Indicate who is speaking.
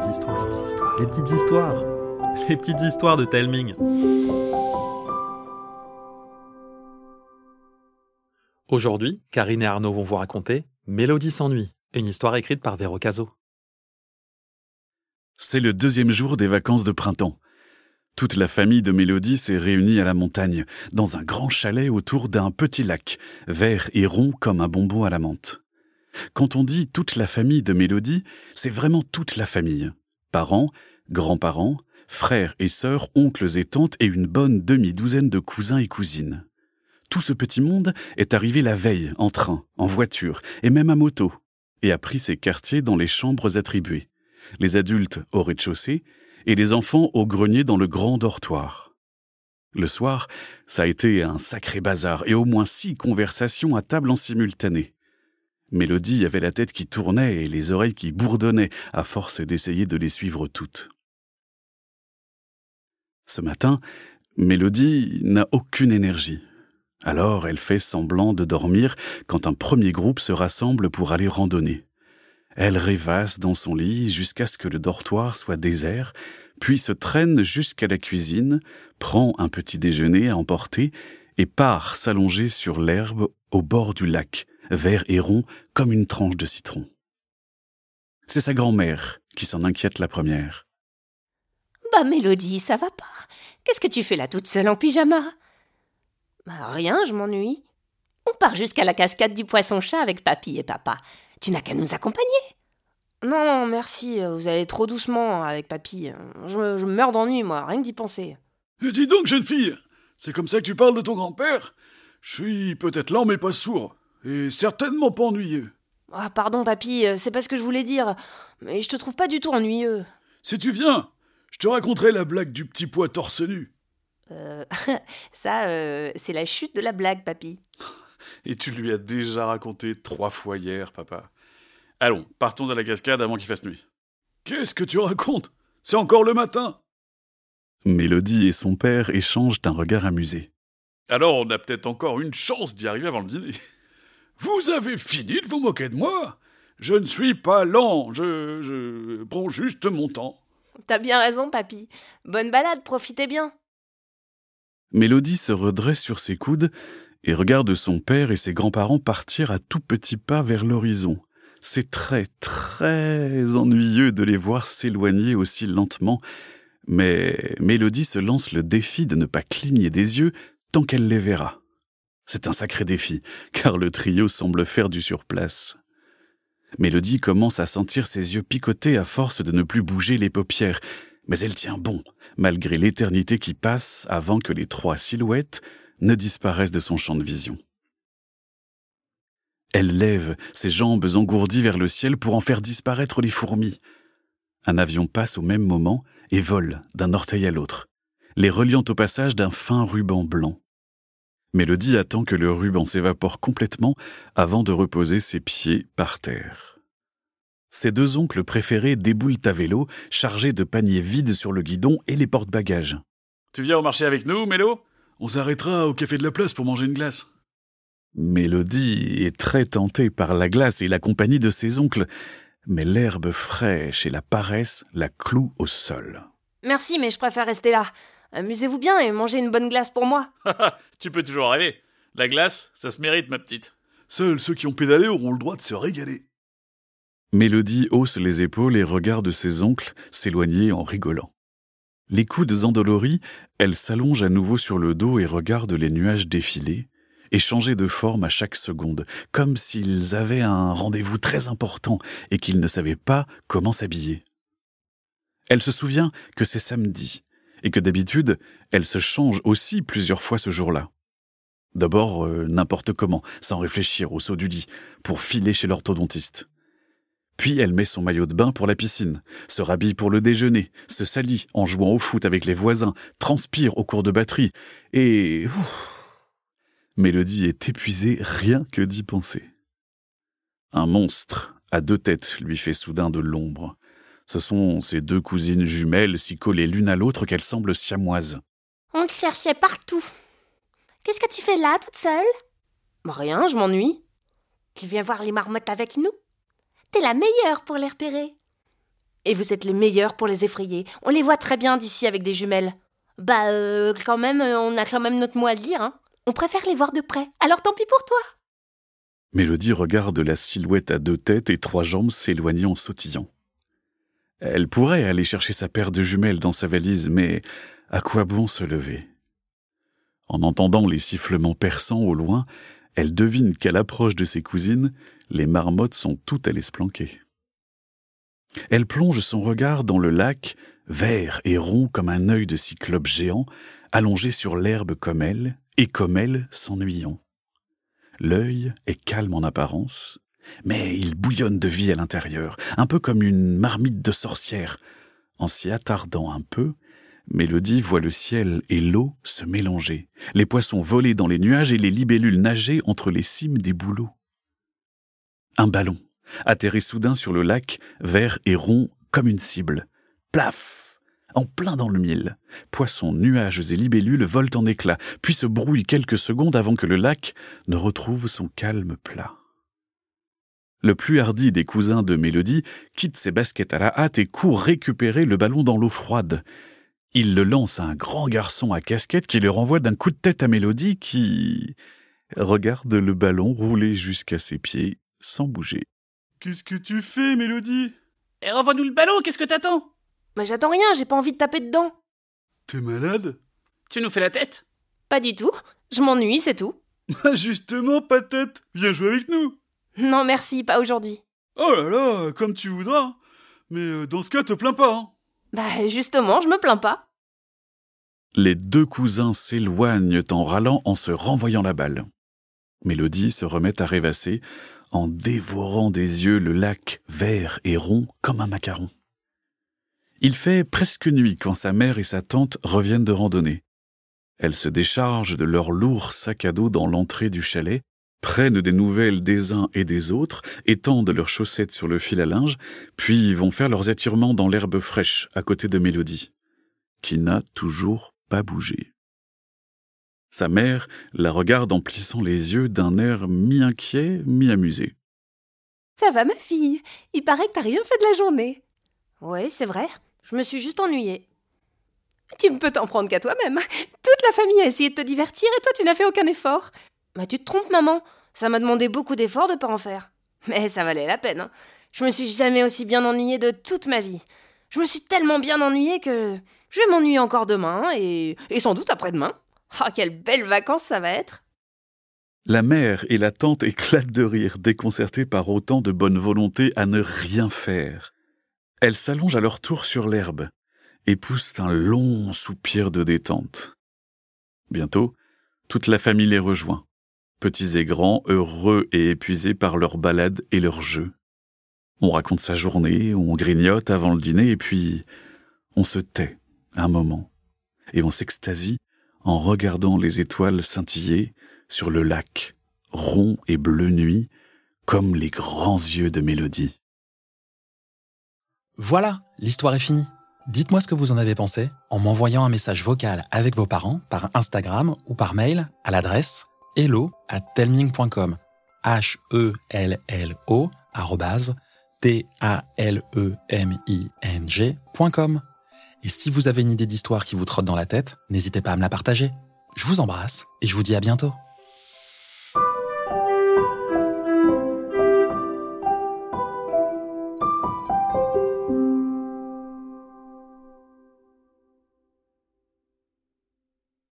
Speaker 1: les petites histoires, les petites histoires de Telming. Aujourd'hui, Karine et Arnaud vont vous raconter Mélodie s'ennuie, une histoire écrite par Véro Caso.
Speaker 2: C'est le deuxième jour des vacances de printemps. Toute la famille de Mélodie s'est réunie à la montagne, dans un grand chalet autour d'un petit lac, vert et rond comme un bonbon à la menthe. Quand on dit toute la famille de Mélodie, c'est vraiment toute la famille. Parents, grands-parents, frères et sœurs, oncles et tantes et une bonne demi-douzaine de cousins et cousines. Tout ce petit monde est arrivé la veille, en train, en voiture, et même à moto, et a pris ses quartiers dans les chambres attribuées. Les adultes au rez-de-chaussée, et les enfants au grenier dans le grand dortoir. Le soir, ça a été un sacré bazar, et au moins six conversations à table en simultané. Mélodie avait la tête qui tournait et les oreilles qui bourdonnaient à force d'essayer de les suivre toutes. Ce matin, Mélodie n'a aucune énergie. Alors elle fait semblant de dormir quand un premier groupe se rassemble pour aller randonner. Elle rêvasse dans son lit jusqu'à ce que le dortoir soit désert, puis se traîne jusqu'à la cuisine, prend un petit déjeuner à emporter et part s'allonger sur l'herbe au bord du lac, vert et rond comme une tranche de citron. C'est sa grand-mère qui s'en inquiète la première.
Speaker 3: Bah Mélodie, ça va pas. Qu'est-ce que tu fais là toute seule en pyjama? Bah rien, je m'ennuie. On part jusqu'à la cascade du poisson-chat avec papy et papa. Tu n'as qu'à nous accompagner. Non, merci, vous allez trop doucement avec papy. Je, me- je meurs d'ennui, moi, rien que d'y penser.
Speaker 4: Eh, Dis donc, jeune fille, c'est comme ça que tu parles de ton grand-père? Je suis peut-être lent mais pas sourd, et certainement pas ennuyeux.
Speaker 3: Ah, pardon, papy, euh, c'est pas ce que je voulais dire. Mais je te trouve pas du tout ennuyeux.
Speaker 4: Si tu viens, je te raconterai la blague du petit pois torse nu.
Speaker 3: Euh, ça, euh, c'est la chute de la blague, papy.
Speaker 2: Et tu lui as déjà raconté trois fois hier, papa. Allons, partons à la cascade avant qu'il fasse nuit.
Speaker 4: Qu'est-ce que tu racontes? C'est encore le matin
Speaker 2: Mélodie et son père échangent un regard amusé.
Speaker 4: Alors on a peut-être encore une chance d'y arriver avant le dîner. Vous avez fini de vous moquer de moi Je ne suis pas lent, je, je prends juste mon temps.
Speaker 3: T'as bien raison, papy. Bonne balade, profitez bien.
Speaker 2: Mélodie se redresse sur ses coudes et regarde son père et ses grands-parents partir à tout petits pas vers l'horizon. C'est très, très ennuyeux de les voir s'éloigner aussi lentement, mais Mélodie se lance le défi de ne pas cligner des yeux tant qu'elle les verra. C'est un sacré défi, car le trio semble faire du surplace. Mélodie commence à sentir ses yeux picoter à force de ne plus bouger les paupières, mais elle tient bon, malgré l'éternité qui passe avant que les trois silhouettes ne disparaissent de son champ de vision. Elle lève ses jambes engourdies vers le ciel pour en faire disparaître les fourmis. Un avion passe au même moment et vole d'un orteil à l'autre, les reliant au passage d'un fin ruban blanc. Mélodie attend que le ruban s'évapore complètement avant de reposer ses pieds par terre. Ses deux oncles préférés déboulent à vélo, chargés de paniers vides sur le guidon et les porte-bagages.
Speaker 4: Tu viens au marché avec nous, Mélo? On s'arrêtera au café de la place pour manger une glace.
Speaker 2: Mélodie est très tentée par la glace et la compagnie de ses oncles, mais l'herbe fraîche et la paresse la clouent au sol.
Speaker 3: Merci, mais je préfère rester là. Amusez-vous bien et mangez une bonne glace pour moi.
Speaker 4: tu peux toujours rêver. La glace, ça se mérite, ma petite. Seuls ceux qui ont pédalé auront le droit de se régaler.
Speaker 2: Mélodie hausse les épaules et regarde ses oncles s'éloigner en rigolant. Les coudes endoloris, elle s'allonge à nouveau sur le dos et regarde les nuages défiler et changer de forme à chaque seconde, comme s'ils avaient un rendez-vous très important et qu'ils ne savaient pas comment s'habiller. Elle se souvient que c'est samedi et que d'habitude, elle se change aussi plusieurs fois ce jour-là. D'abord, euh, n'importe comment, sans réfléchir au saut du lit, pour filer chez l'orthodontiste. Puis elle met son maillot de bain pour la piscine, se rhabille pour le déjeuner, se salit en jouant au foot avec les voisins, transpire au cours de batterie, et... Mélodie est épuisée rien que d'y penser. Un monstre à deux têtes lui fait soudain de l'ombre. Ce sont ses deux cousines jumelles si collées l'une à l'autre qu'elles semblent siamoises.
Speaker 3: On te cherchait partout. Qu'est-ce que tu fais là, toute seule? Rien, je m'ennuie. Tu viens voir les marmottes avec nous? T'es la meilleure pour les repérer. Et vous êtes les meilleurs pour les effrayer. On les voit très bien d'ici avec des jumelles. Bah, euh, quand même, euh, on a quand même notre mot à dire, hein. On préfère les voir de près. Alors tant pis pour toi.
Speaker 2: Mélodie regarde la silhouette à deux têtes et trois jambes s'éloigner en sautillant. Elle pourrait aller chercher sa paire de jumelles dans sa valise, mais à quoi bon se lever? En entendant les sifflements perçants au loin, elle devine qu'à l'approche de ses cousines, les marmottes sont toutes allées se planquer. Elle plonge son regard dans le lac, vert et rond comme un œil de cyclope géant, allongé sur l'herbe comme elle, et comme elle s'ennuyant. L'œil est calme en apparence, mais il bouillonne de vie à l'intérieur, un peu comme une marmite de sorcière. En s'y attardant un peu, Mélodie voit le ciel et l'eau se mélanger, les poissons voler dans les nuages et les libellules nager entre les cimes des bouleaux. Un ballon atterrit soudain sur le lac, vert et rond comme une cible. Plaf En plein dans le mille. Poissons, nuages et libellules volent en éclats, puis se brouillent quelques secondes avant que le lac ne retrouve son calme plat. Le plus hardi des cousins de Mélodie quitte ses baskets à la hâte et court récupérer le ballon dans l'eau froide. Il le lance à un grand garçon à casquette qui le renvoie d'un coup de tête à Mélodie qui regarde le ballon rouler jusqu'à ses pieds sans bouger.
Speaker 4: Qu'est-ce que tu fais, Mélodie?
Speaker 5: Et renvoie-nous le ballon, qu'est-ce que t'attends?
Speaker 3: Mais j'attends rien, j'ai pas envie de taper dedans.
Speaker 4: T'es malade?
Speaker 5: Tu nous fais la tête?
Speaker 3: Pas du tout. Je m'ennuie, c'est tout.
Speaker 4: Justement, pas de tête. Viens jouer avec nous.
Speaker 3: Non, merci, pas aujourd'hui.
Speaker 4: Oh là là, comme tu voudras. Mais euh, dans ce cas, te plains pas. Hein.
Speaker 3: Bah, justement, je me plains pas.
Speaker 2: Les deux cousins s'éloignent en râlant en se renvoyant la balle. Mélodie se remet à rêvasser en dévorant des yeux le lac vert et rond comme un macaron. Il fait presque nuit quand sa mère et sa tante reviennent de randonnée. Elles se déchargent de leurs lourds sacs à dos dans l'entrée du chalet, prennent des nouvelles des uns et des autres, étendent leurs chaussettes sur le fil à linge, puis vont faire leurs étirements dans l'herbe fraîche à côté de Mélodie, qui n'a toujours pas bougé. Sa mère la regarde en plissant les yeux d'un air mi-inquiet, mi-amusé.
Speaker 3: Ça va, ma fille Il paraît que t'as rien fait de la journée. Oui, c'est vrai. Je me suis juste ennuyée. Tu ne peux t'en prendre qu'à toi-même. Toute la famille a essayé de te divertir et toi, tu n'as fait aucun effort. Mais tu te trompes, maman. Ça m'a demandé beaucoup d'efforts de pas en faire. Mais ça valait la peine. Hein. Je me suis jamais aussi bien ennuyée de toute ma vie. Je me suis tellement bien ennuyée que je vais m'ennuyer encore demain et, sans doute après-demain. Oh, quelles belles vacances ça va être
Speaker 2: La mère et la tante éclatent de rire, déconcertées par autant de bonne volonté à ne rien faire. Elles s'allongent à leur tour sur l'herbe et poussent un long soupir de détente. Bientôt, toute la famille les rejoint, petits et grands, heureux et épuisés par leur balade et leurs jeux. On raconte sa journée, on grignote avant le dîner, et puis on se tait un moment, et on s'extasie en regardant les étoiles scintiller sur le lac, rond et bleu nuit, comme les grands yeux de Mélodie.
Speaker 6: Voilà, l'histoire est finie. Dites-moi ce que vous en avez pensé en m'envoyant un message vocal avec vos parents par Instagram ou par mail à l'adresse hello at telming.com. H-E-L-L-O T-A-L-E-M-I-N-G.com. Et si vous avez une idée d'histoire qui vous trotte dans la tête, n'hésitez pas à me la partager. Je vous embrasse et je vous dis à bientôt.